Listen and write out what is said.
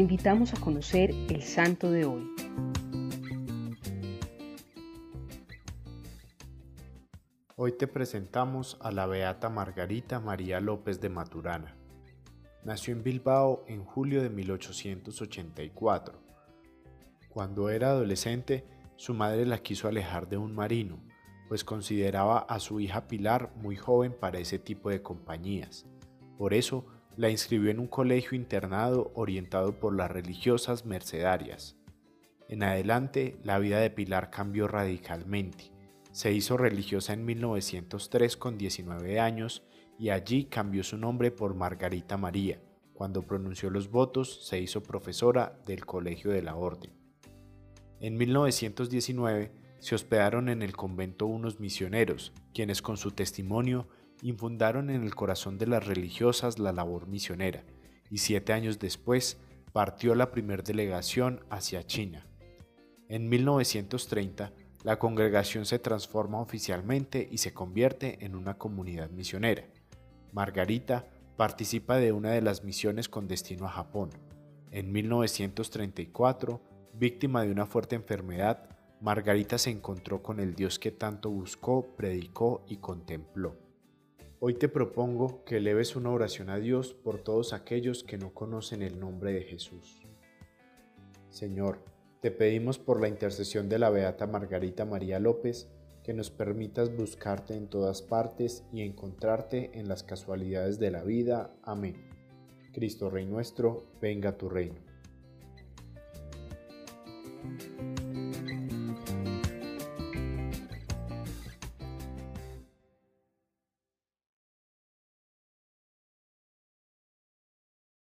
invitamos a conocer el santo de hoy. Hoy te presentamos a la beata Margarita María López de Maturana. Nació en Bilbao en julio de 1884. Cuando era adolescente, su madre la quiso alejar de un marino, pues consideraba a su hija Pilar muy joven para ese tipo de compañías. Por eso, la inscribió en un colegio internado orientado por las religiosas mercedarias. En adelante, la vida de Pilar cambió radicalmente. Se hizo religiosa en 1903 con 19 años y allí cambió su nombre por Margarita María. Cuando pronunció los votos, se hizo profesora del Colegio de la Orden. En 1919 se hospedaron en el convento unos misioneros, quienes con su testimonio infundaron en el corazón de las religiosas la labor misionera, y siete años después partió la primer delegación hacia China. En 1930, la congregación se transforma oficialmente y se convierte en una comunidad misionera. Margarita participa de una de las misiones con destino a Japón. En 1934, víctima de una fuerte enfermedad, Margarita se encontró con el Dios que tanto buscó, predicó y contempló. Hoy te propongo que eleves una oración a Dios por todos aquellos que no conocen el nombre de Jesús. Señor, te pedimos por la intercesión de la Beata Margarita María López, que nos permitas buscarte en todas partes y encontrarte en las casualidades de la vida. Amén. Cristo Rey nuestro, venga tu reino.